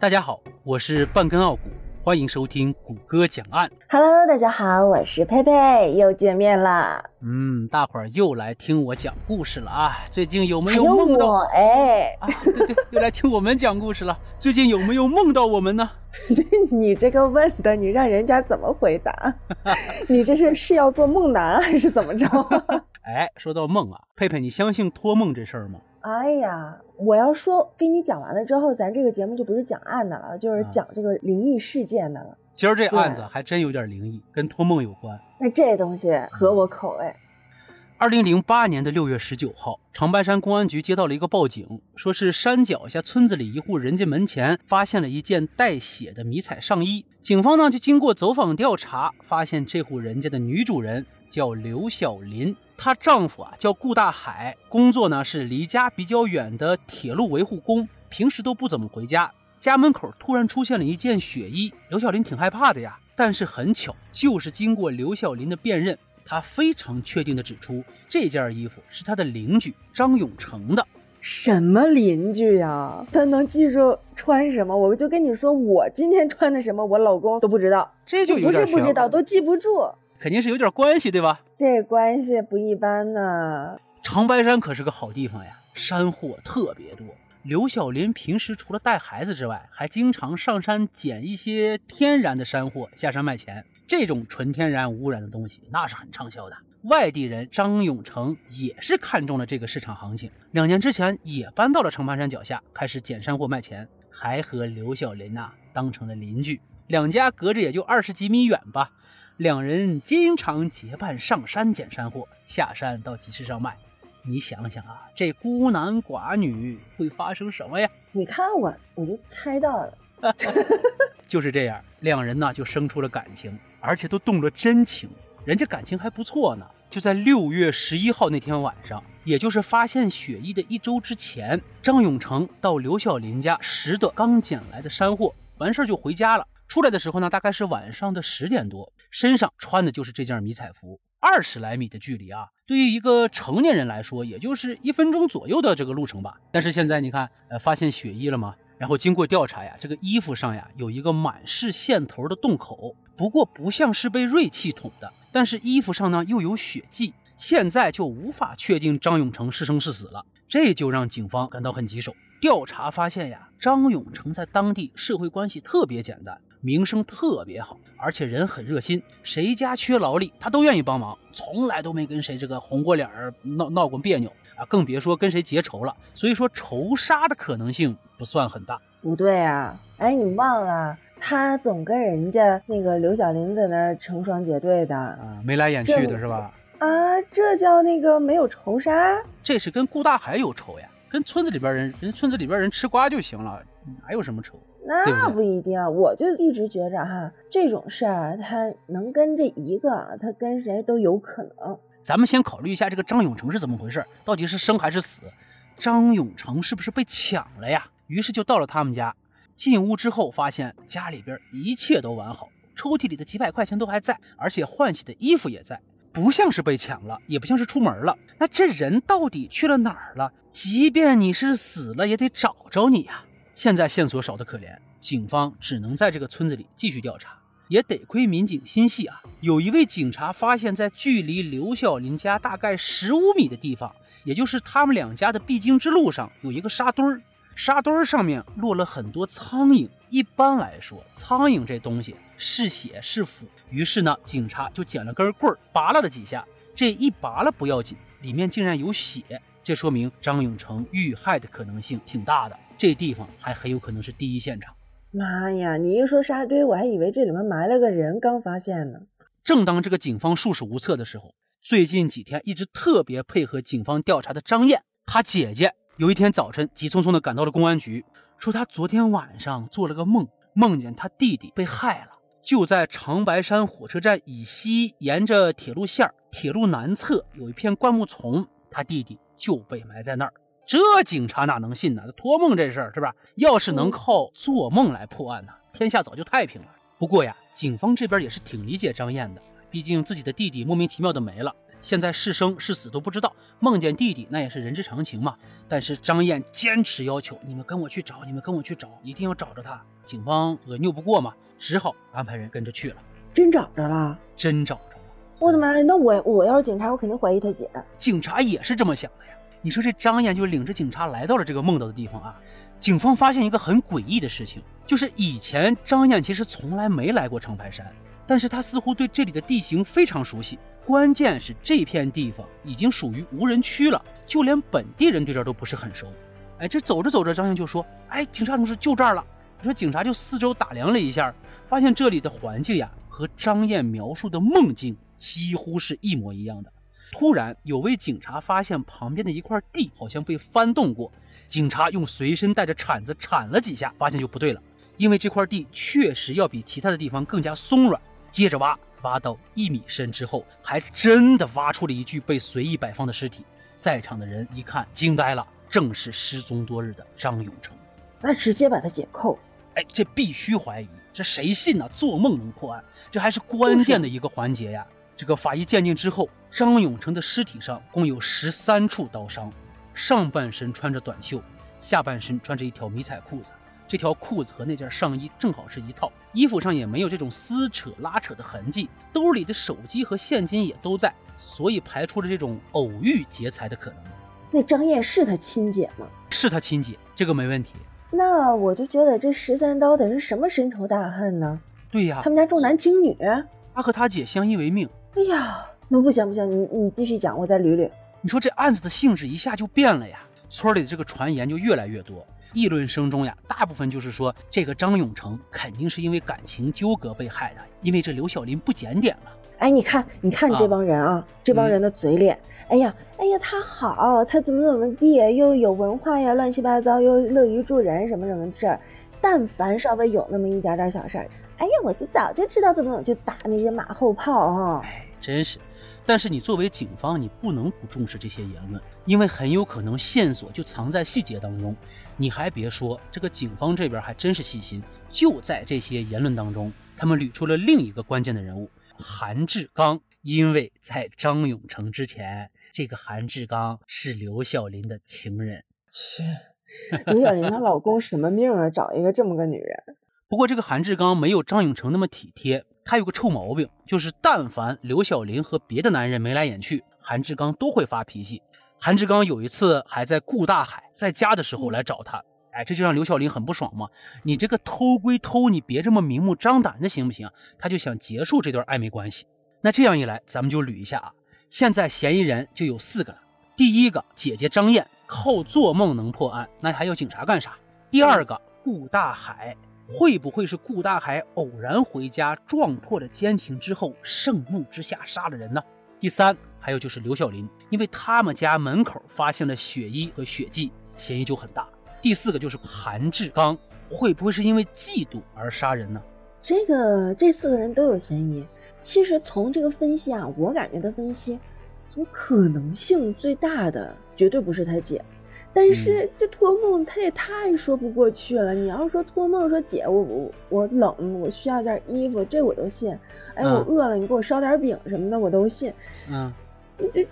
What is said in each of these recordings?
大家好，我是半根傲骨，欢迎收听谷歌讲案。Hello，大家好，我是佩佩，又见面了。嗯，大伙儿又来听我讲故事了啊！最近有没有有梦到我哎，啊？对对，又来听我们讲故事了。最近有没有梦到我们呢？你这个问的，你让人家怎么回答？你这是是要做梦男还是怎么着？哎，说到梦啊，佩佩，你相信托梦这事儿吗？哎呀，我要说跟你讲完了之后，咱这个节目就不是讲案的了，就是讲这个灵异事件的了。今儿这案子还真有点灵异，跟托梦有关。那这东西合我口味。二零零八年的六月十九号，长白山公安局接到了一个报警，说是山脚下村子里一户人家门前发现了一件带血的迷彩上衣。警方呢就经过走访调查，发现这户人家的女主人叫刘小林，她丈夫啊叫顾大海，工作呢是离家比较远的铁路维护工，平时都不怎么回家。家门口突然出现了一件血衣，刘小林挺害怕的呀。但是很巧，就是经过刘小林的辨认，他非常确定的指出，这件衣服是他的邻居张永成的。什么邻居呀？他能记住穿什么？我就跟你说，我今天穿的什么，我老公都不知道。这就有不点不知道，都记不住。肯定是有点关系，对吧？这关系不一般呢。长白山可是个好地方呀，山货特别多。刘小林平时除了带孩子之外，还经常上山捡一些天然的山货下山卖钱。这种纯天然无污染的东西，那是很畅销的。外地人张永成也是看中了这个市场行情，两年之前也搬到了长白山脚下，开始捡山货卖钱，还和刘小林呐、当成了邻居。两家隔着也就二十几米远吧，两人经常结伴上山捡山货，下山到集市上卖。你想想啊，这孤男寡女会发生什么呀？你看我，我就猜到了。就是这样，两人呢就生出了感情，而且都动了真情。人家感情还不错呢。就在六月十一号那天晚上，也就是发现血衣的一周之前，张永成到刘小林家拾的刚捡来的山货，完事儿就回家了。出来的时候呢，大概是晚上的十点多，身上穿的就是这件迷彩服。二十来米的距离啊，对于一个成年人来说，也就是一分钟左右的这个路程吧。但是现在你看，呃，发现血衣了吗？然后经过调查呀，这个衣服上呀有一个满是线头的洞口，不过不像是被锐器捅的，但是衣服上呢又有血迹，现在就无法确定张永成是生是死了，这就让警方感到很棘手。调查发现呀，张永成在当地社会关系特别简单，名声特别好，而且人很热心，谁家缺劳力他都愿意帮忙，从来都没跟谁这个红过脸儿闹闹过别扭啊，更别说跟谁结仇了。所以说仇杀的可能性不算很大。不对啊，哎，你忘了，他总跟人家那个刘小玲在那儿成双结对的啊，眉来眼去的是吧？啊，这叫那个没有仇杀？这是跟顾大海有仇呀，跟村子里边人，人村子里边人吃瓜就行了，哪有什么仇？那不一定，我就一直觉着哈，这种事儿他能跟这一个，他跟谁都有可能。咱们先考虑一下这个张永成是怎么回事，到底是生还是死？张永成是不是被抢了呀？于是就到了他们家，进屋之后发现家里边一切都完好，抽屉里的几百块钱都还在，而且换洗的衣服也在，不像是被抢了，也不像是出门了。那这人到底去了哪儿了？即便你是死了，也得找着你呀、现在线索少得可怜，警方只能在这个村子里继续调查。也得亏民警心细啊，有一位警察发现，在距离刘小林家大概十五米的地方，也就是他们两家的必经之路上，有一个沙堆儿，沙堆儿上面落了很多苍蝇。一般来说，苍蝇这东西是血是腐，于是呢，警察就捡了根棍儿，拔拉了几下，这一拔拉不要紧，里面竟然有血，这说明张永成遇害的可能性挺大的，这地方还很有可能是第一现场。妈呀，你一说沙堆，我还以为这里面埋了个人，刚发现呢。正当这个警方束手无策的时候，最近几天一直特别配合警方调查的张燕，她姐姐有一天早晨急匆匆地赶到了公安局，说她昨天晚上做了个梦，梦见她弟弟被害了，就在长白山火车站以西，沿着铁路线儿铁路南侧有一片灌木丛，她弟弟就被埋在那儿。这警察哪能信呢？这托梦这事儿是吧？要是能靠做梦来破案呢，天下早就太平了。不过呀，警方这边也是挺理解张燕的，毕竟自己的弟弟莫名其妙的没了，现在是生是死都不知道，梦见弟弟那也是人之常情嘛。但是张燕坚持要求，你们跟我去找，你们跟我去找，一定要找着他。警方这个拗不过嘛，只好安排人跟着去了。真找着了？真找着了！我的妈呀！那我我要是警察，我肯定怀疑他姐。警察也是这么想的呀。你说这张燕就领着警察来到了这个梦到的地方啊。警方发现一个很诡异的事情，就是以前张燕其实从来没来过长白山，但是她似乎对这里的地形非常熟悉。关键是这片地方已经属于无人区了，就连本地人对这儿都不是很熟。哎，这走着走着，张燕就说：“哎，警察同志，就这儿了。”你说警察就四周打量了一下，发现这里的环境呀，和张燕描述的梦境几乎是一模一样的。突然，有位警察发现旁边的一块地好像被翻动过。警察用随身带着铲子铲了几下，发现就不对了，因为这块地确实要比其他的地方更加松软。接着挖，挖到一米深之后，还真的挖出了一具被随意摆放的尸体。在场的人一看，惊呆了，正是失踪多日的张永成。那直接把他解扣。哎，这必须怀疑，这谁信呢？做梦能破案，这还是关键的一个环节呀。这个法医鉴定之后，张永成的尸体上共有十三处刀伤。上半身穿着短袖，下半身穿着一条迷彩裤子。这条裤子和那件上衣正好是一套，衣服上也没有这种撕扯拉扯的痕迹，兜里的手机和现金也都在，所以排除了这种偶遇劫财的可能。那张燕是他亲姐吗？是他亲姐，这个没问题。那我就觉得这十三刀得是什么深仇大恨呢？对呀，他们家重男轻女，他和他姐相依为命。哎呀，那不行不行，你你继续讲，我再捋捋。你说这案子的性质一下就变了呀，村里的这个传言就越来越多，议论声中呀，大部分就是说这个张永成肯定是因为感情纠葛被害的，因为这刘小林不检点了。哎，你看，你看这帮人啊，这帮人的嘴脸，哎呀，哎呀，他好，他怎么怎么地，又有文化呀，乱七八糟，又乐于助人，什么什么事儿，但凡稍微有那么一点点小事儿，哎呀，我就早就知道怎么怎么就打那些马后炮哈。哎，真是。但是你作为警方，你不能不重视这些言论，因为很有可能线索就藏在细节当中。你还别说，这个警方这边还真是细心，就在这些言论当中，他们捋出了另一个关键的人物韩志刚。因为在张永成之前，这个韩志刚是刘晓林的情人。切，刘晓林她老公什么命啊？找一个这么个女人。不过这个韩志刚没有张永成那么体贴。他有个臭毛病，就是但凡刘小林和别的男人眉来眼去，韩志刚都会发脾气。韩志刚有一次还在顾大海在家的时候来找他，哎，这就让刘小林很不爽嘛。你这个偷归偷，你别这么明目张胆的行不行？他就想结束这段暧昧关系。那这样一来，咱们就捋一下啊。现在嫌疑人就有四个了。第一个，姐姐张燕靠做梦能破案，那还要警察干啥？第二个，顾大海。会不会是顾大海偶然回家撞破了奸情之后，盛怒之下杀了人呢？第三，还有就是刘小林，因为他们家门口发现了血衣和血迹，嫌疑就很大。第四个就是韩志刚，会不会是因为嫉妒而杀人呢？这个这四个人都有嫌疑。其实从这个分析啊，我感觉的分析，从可能性最大的绝对不是他姐。但是这托梦他也太说不过去了。你要说托梦说姐我我我冷，我需要件衣服，这我都信。哎，我饿了，你给我烧点饼什么的，我都信。嗯，这，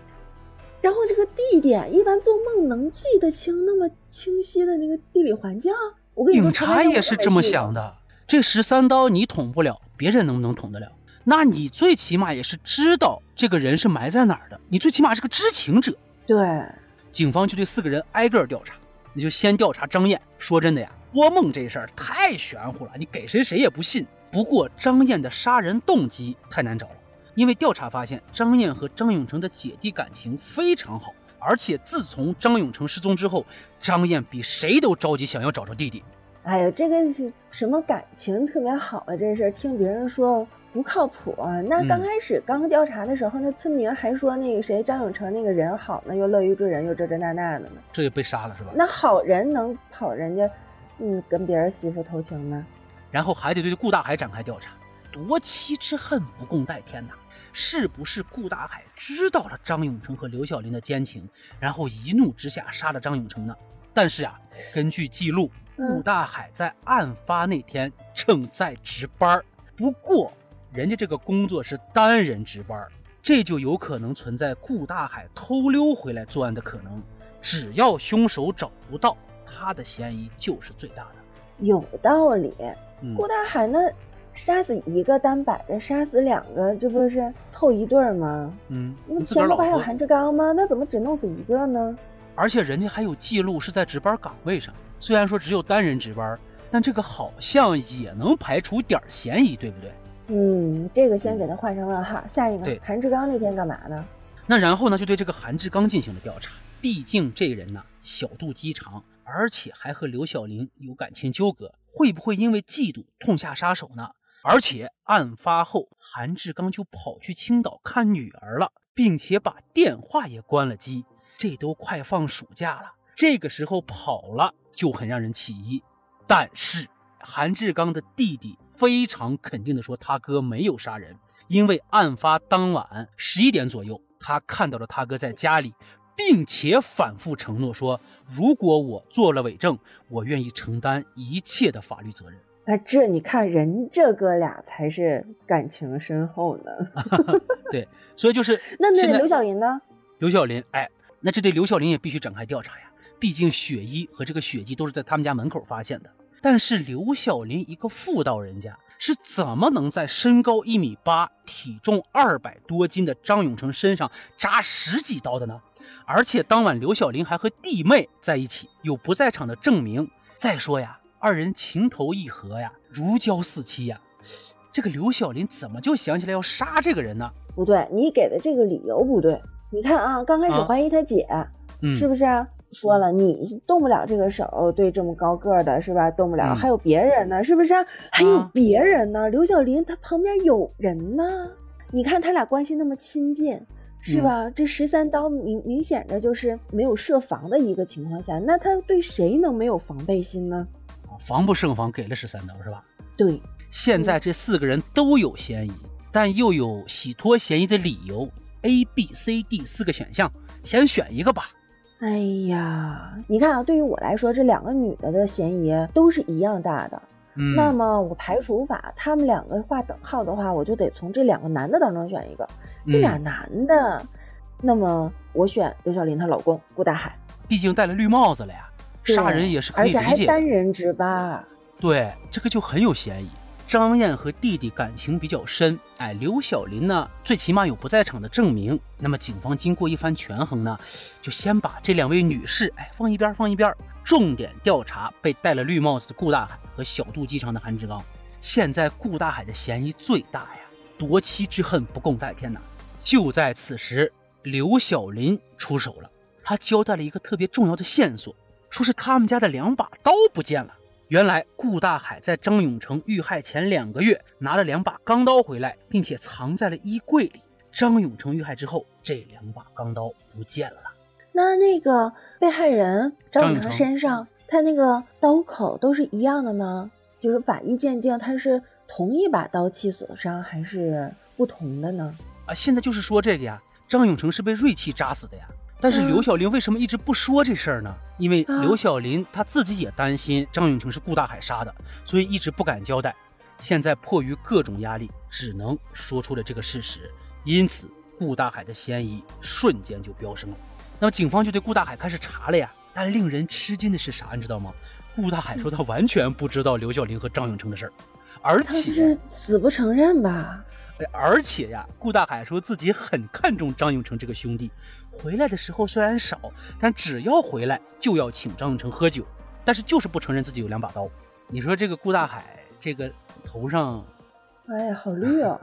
然后这个地点，一般做梦能记得清那么清晰的那个地理环境？我跟你说，警察也是这么想的。这十三刀你捅不了，别人能不能捅得了？那你最起码也是知道这个人是埋在哪儿的，你最起码是个知情者。对。警方就对四个人挨个调查，那就先调查张燕。说真的呀，托梦这事儿太玄乎了，你给谁谁也不信。不过张燕的杀人动机太难找了，因为调查发现张燕和张永成的姐弟感情非常好，而且自从张永成失踪之后，张燕比谁都着急想要找着弟弟。哎呀，这个是什么感情特别好的这事儿，听别人说。不靠谱啊！那刚开始刚调查的时候，那村民还说那个谁张永成那个人好呢，又乐于助人，又这这那那的呢。这就被杀了是吧？那好人能跑人家，嗯，跟别人媳妇偷情吗？然后还得对顾大海展开调查，夺妻之恨不共戴天呐！是不是顾大海知道了张永成和刘小林的奸情，然后一怒之下杀了张永成呢？但是啊，根据记录，顾大海在案发那天正在值班，不过。人家这个工作是单人值班，这就有可能存在顾大海偷溜回来作案的可能。只要凶手找不到，他的嫌疑就是最大的。有道理。嗯顾大海那杀死一个单摆着，杀死两个，这不是凑一对儿吗？嗯，那前面不还有，韩志刚吗？那怎么只弄死一个呢？而且人家还有记录是在值班岗位上，虽然说只有单人值班，但这个好像也能排除点儿嫌疑，对不对？嗯，这个先给他换上问号。下一对个，韩志刚那天干嘛呢？那然后呢，就对这个韩志刚进行了调查。毕竟这人呢，小肚鸡肠，而且还和刘晓玲有感情纠葛，会不会因为嫉妒痛下杀手呢？而且案发后，韩志刚就跑去青岛看女儿了，并且把电话也关了机。这都快放暑假了，这个时候跑了就很让人起疑。但是韩志刚的弟弟非常肯定的说，他哥没有杀人，因为案发当晚十一点左右，他看到了他哥在家里，并且反复承诺说，如果我做了伪证，我愿意承担一切的法律责任。那这你看人这哥俩才是感情深厚呢。对，所以就是那那刘晓林呢？刘晓林，哎，那这对刘晓林也必须展开调查呀，毕竟血衣和这个血迹都是在他们家门口发现的。但是刘晓林一个妇道人家是怎么能在身高一米八、体重二百多斤的张永成身上扎十几刀的呢？而且当晚刘晓林还和弟妹在一起，有不在场的证明。再说呀，二人情投意合呀，如胶似漆呀。这个刘晓林怎么就想起来要杀这个人呢？不对，你给的这个理由不对。你看啊，刚开始啊怀疑他姐，嗯，是不是啊？说了，你动不了这个手，对这么高个儿的是吧？动不了，嗯还有别人呢，是不是啊？还有啊别人呢？刘晓林他旁边有人呢，你看他俩关系那么亲近，是嗯吧？这十三刀明明显的就是没有设防的一个情况下，那他对谁能没有防备心呢？啊防不胜防，给了十三刀是吧？对，现在这四个人都有嫌疑，但又有洗脱嫌疑的理由，A、B、C、D 四个选项，先选一个吧。哎呀，你看啊，对于我来说，这两个女的的嫌疑都是一样大的。嗯那么我排除法，他们两个划等号的话，我就得从这两个男的当中选一个。这俩嗯男的，那么我选刘晓林她老公顾大海，毕竟戴了绿帽子了呀，杀人也是可而且还以理解的。单人值班。对，这个就很有嫌疑。张燕和弟弟感情比较深，哎，刘晓林呢，最起码有不在场的证明。那么警方经过一番权衡呢，就先把这两位女士，哎，放一边，放一边，重点调查被戴了绿帽子的顾大海和小肚鸡肠的韩志刚。现在顾大海的嫌疑最大呀，夺妻之恨不共戴天呐！就在此时，刘晓林出手了，他交代了一个特别重要的线索，说是他们家的两把刀不见了。原来顾大海在张永成遇害前两个月拿了两把钢刀回来，并且藏在了衣柜里。张永成遇害之后，这两把钢刀不见了。那那个被害人张永成身上，他那个刀口都是一样的吗？就是法医鉴定，他是同一把刀器所伤，还是不同的呢？啊，现在就是说这个呀，张永成是被锐器扎死的呀。但是嗯刘晓玲为什么一直不说这事儿呢？因为啊刘晓玲她自己也担心张永成是顾大海杀的，所以一直不敢交代。现在迫于各种压力，只能说出了这个事实。因此，顾大海的嫌疑瞬间就飙升了。那么警方就对顾大海开始查了呀。但令人吃惊的是啥，你知道吗？顾大海说他完全不知道刘晓玲和张永成的事儿，而且是死不承认吧？哎而且呀，顾大海说自己很看重张永成这个兄弟，回来的时候虽然少，但只要回来就要请张永成喝酒，但是就是不承认自己有两把刀。你说这个顾大海这个头上，哎呀，好绿啊！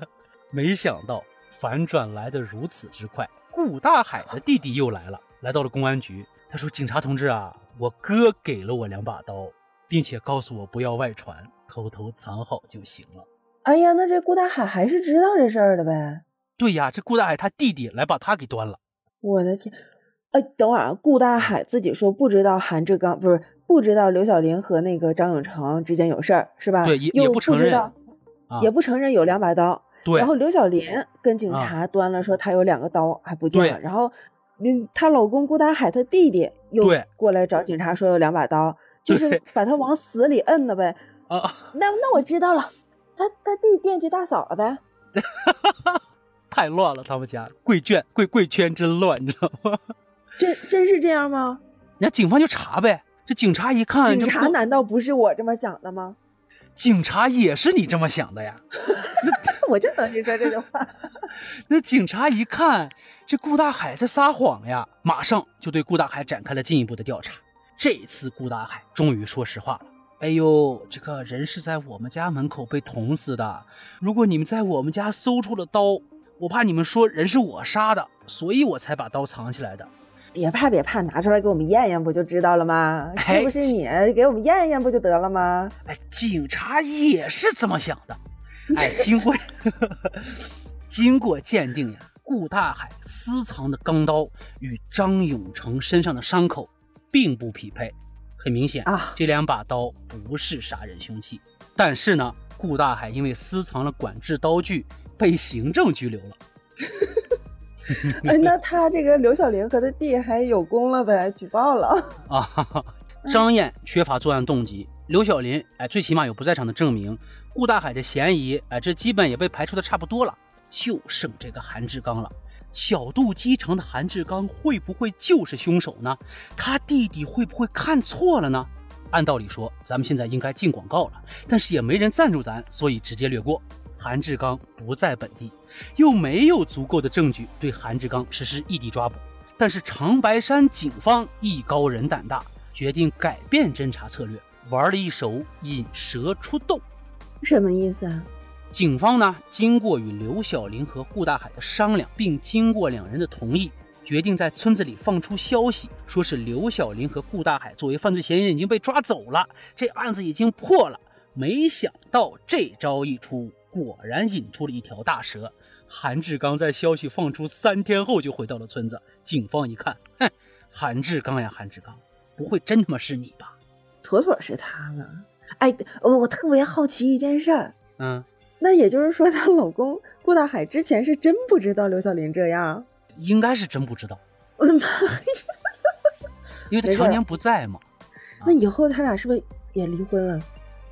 没想到反转来的如此之快，顾大海的弟弟又来了，来到了公安局。他说：“警察同志啊，我哥给了我两把刀，并且告诉我不要外传，偷偷藏好就行了。”哎呀，那这顾大海还是知道这事儿的呗？对呀，这顾大海他弟弟来把他给端了。我的天！哎，等会儿啊，顾大海自己说不知道韩志刚不是不知道刘晓林和那个张永成之间有事儿是吧？对也不承认知道，啊也不承认有两把刀。对然后刘晓林跟警啊察端了，说他有两个刀还不见了。对然后，嗯，她老公顾大海他弟弟又过来找警察说有两把刀，就是把他往死里摁的呗。啊，那那我知道了，他他弟惦记大嫂了呗。太乱了，他们家贵圈贵贵圈真乱，你知道吗？真真是这样吗？那警方就查呗。这警察一看，警察难道不是我这么想的吗？警察也是你这么想的呀？我就等你说这句话。那警察一看这顾大海在撒谎呀，马上就对顾大海展开了进一步的调查。这次顾大海终于说实话了：“哎呦，这个人是在我们家门口被捅死的。如果你们在我们家搜出了刀，我怕你们说人是我杀的，所以我才把刀藏起来的。”别怕，别怕，拿出来给我们验验，不就知道了吗？是不是你给我们验验不就得了吗？哎，警察也是这么想的。哎，经过 经过鉴定呀，顾大海私藏的钢刀与张永成身上的伤口并不匹配。很明显啊，这两把刀不是杀人凶器。但是呢，顾大海因为私藏了管制刀具，被行政拘留了。哎，那他这个刘小玲和他弟还有功了呗？举报了 啊！张燕缺乏作案动机，刘小林哎，最起码有不在场的证明。顾大海的嫌疑哎，这基本也被排除的差不多了，就剩这个韩志刚了。小肚鸡肠的韩志刚会不会就是凶手呢？他弟弟会不会看错了呢？按道理说，咱们现在应该进广告了，但是也没人赞助咱，所以直接略过。韩志刚不在本地，又没有足够的证据对韩志刚实施异地抓捕。但是长白山警方艺高人胆大，决定改变侦查策略，玩了一手引蛇出洞。什么意思啊？警方呢，经过与刘小林和顾大海的商量，并经过两人的同意，决定在村子里放出消息，说是刘小林和顾大海作为犯罪嫌疑人已经被抓走了，这案子已经破了。没想到这招一出。果然引出了一条大蛇。韩志刚在消息放出三天后就回到了村子。警方一看，哼，韩志刚呀，韩志刚，不会真他妈是你吧？妥妥是他了。哎，我特别好奇一件事儿。嗯，那也就是说，她老公顾大海之前是真不知道刘小林这样？应该是真不知道。我的妈呀！因为他常年不在嘛。那以后他俩是不是也离婚了？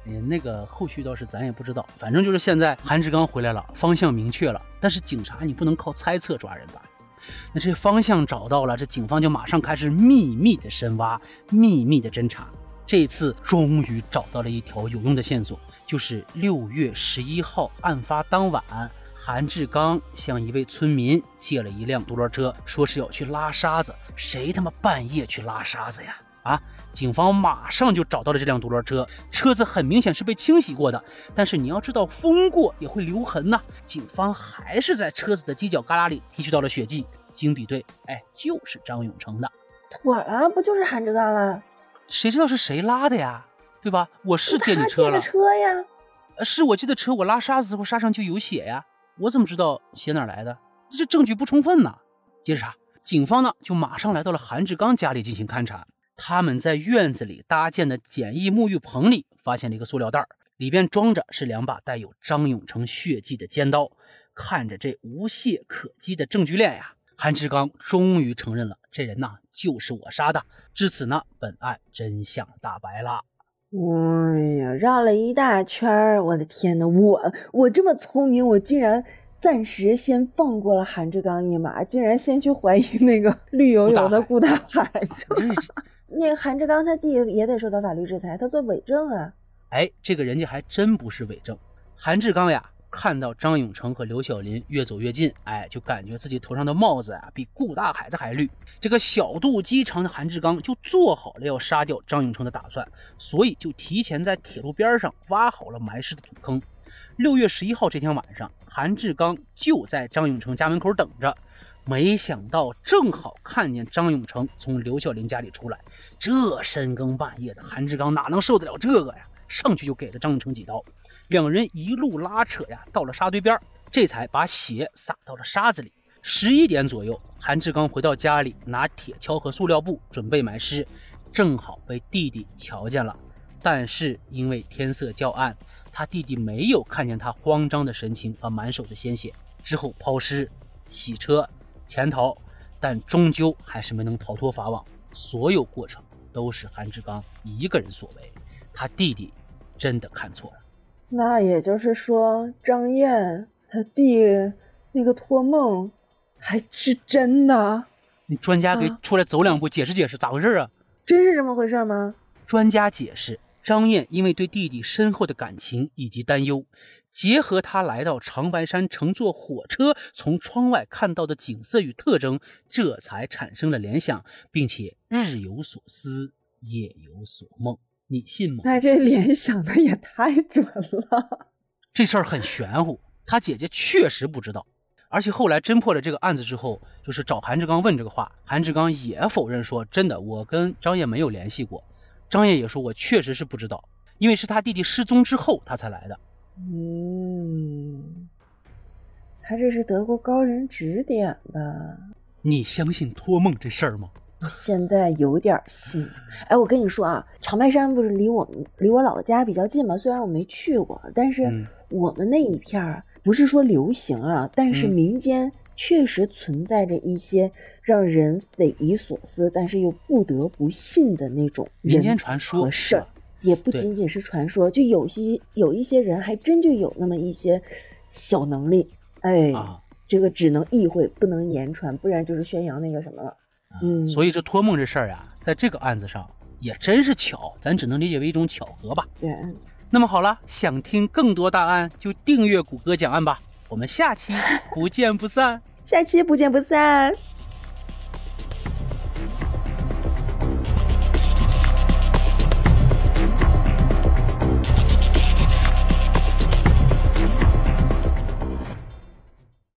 那个后续倒是咱也不知道，反正就是现在韩志刚回来了，方向明确了。但是警察你不能靠猜测抓人吧？那这方向找到了，这警方就马上开始秘密的深挖，秘密的侦查。这次终于找到了一条有用的线索，就是六月十一号案发当晚，韩志刚向一位村民借了一辆独轮车，说是要去拉沙子。谁他妈半夜去拉沙子呀？啊！警方马上就找到了这辆独轮车，车子很明显是被清洗过的，但是你要知道，风过也会留痕呐。警方还是在车子的犄角旮旯里提取到了血迹，经比对，哎，就是张永成的。妥了，不就是韩志刚了？谁知道是谁拉的呀？对吧？我是借你车了。车呀？是我借的车，我拉沙子时候沙上就有血呀。我怎么知道血哪来的？这证据不充分呐。接着查，警方呢就马上来到了韩志刚家里进行勘查。他们在院子里搭建的简易沐浴棚里发现了一个塑料袋，里边装着是两把带有张永成血迹的尖刀。看着这无懈可击的证据链呀，韩志刚终于承认了，这人呐就是我杀的。至此呢，本案真相大白了。哎呀，绕了一大圈儿，我的天呐！我我这么聪明，我竟然暂时先放过了韩志刚一马，竟然先去怀疑那个绿油油的顾大海。那韩志刚他弟也得受到法律制裁，他做伪证啊！哎，这个人家还真不是伪证。韩志刚呀，看到张永成和刘小林越走越近，哎，就感觉自己头上的帽子啊比顾大海的还绿。这个小肚鸡肠的韩志刚就做好了要杀掉张永成的打算，所以就提前在铁路边上挖好了埋尸的土坑。六月十一号这天晚上，韩志刚就在张永成家门口等着。没想到，正好看见张永成从刘小林家里出来。这深更半夜的，韩志刚哪能受得了这个呀？上去就给了张永成几刀。两人一路拉扯呀，到了沙堆边，这才把血撒到了沙子里。十一点左右，韩志刚回到家里，拿铁锹和塑料布准备埋尸，正好被弟弟瞧见了。但是因为天色较暗，他弟弟没有看见他慌张的神情和满手的鲜血。之后抛尸、洗车。潜逃，但终究还是没能逃脱法网。所有过程都是韩志刚一个人所为，他弟弟真的看错了。那也就是说，张燕他弟那个托梦还是真的？你专家给啊出来走两步，解释解释咋回事啊？真是这么回事吗？专家解释，张燕因为对弟弟深厚的感情以及担忧，结合他来到长白山乘坐火车从窗外看到的景色与特征，这才产生了联想，并且日有所思，夜有所梦。你信吗？那这联想的也太准了。这事儿很玄乎，他姐姐确实不知道。而且后来侦破了这个案子之后，就是找韩志刚问这个话，韩志刚也否认说真的，我跟张烨没有联系过。张烨也说，我确实是不知道，因为是他弟弟失踪之后他才来的。嗯，他这是得过高人指点吧？你相信托梦这事儿吗？我现在有点信。哎，我跟你说啊，长白山不是离我们离我老家比较近吗？虽然我没去过，但是嗯我们那一片儿不是说流行啊，但是嗯民间确实存在着一些让人匪夷所思，但是又不得不信的那种民间传说和事儿。也不仅仅是传说，就有些有一些人还真就有那么一些小能力，哎，啊，这个只能意会，不能言传，不然就是宣扬那个什么了。嗯，所以这托梦这事儿呀，在这个案子上也真是巧，咱只能理解为一种巧合吧。对，那么好了，想听更多大案就订阅谷歌讲案吧，我们下期不见不散。下期不见不散。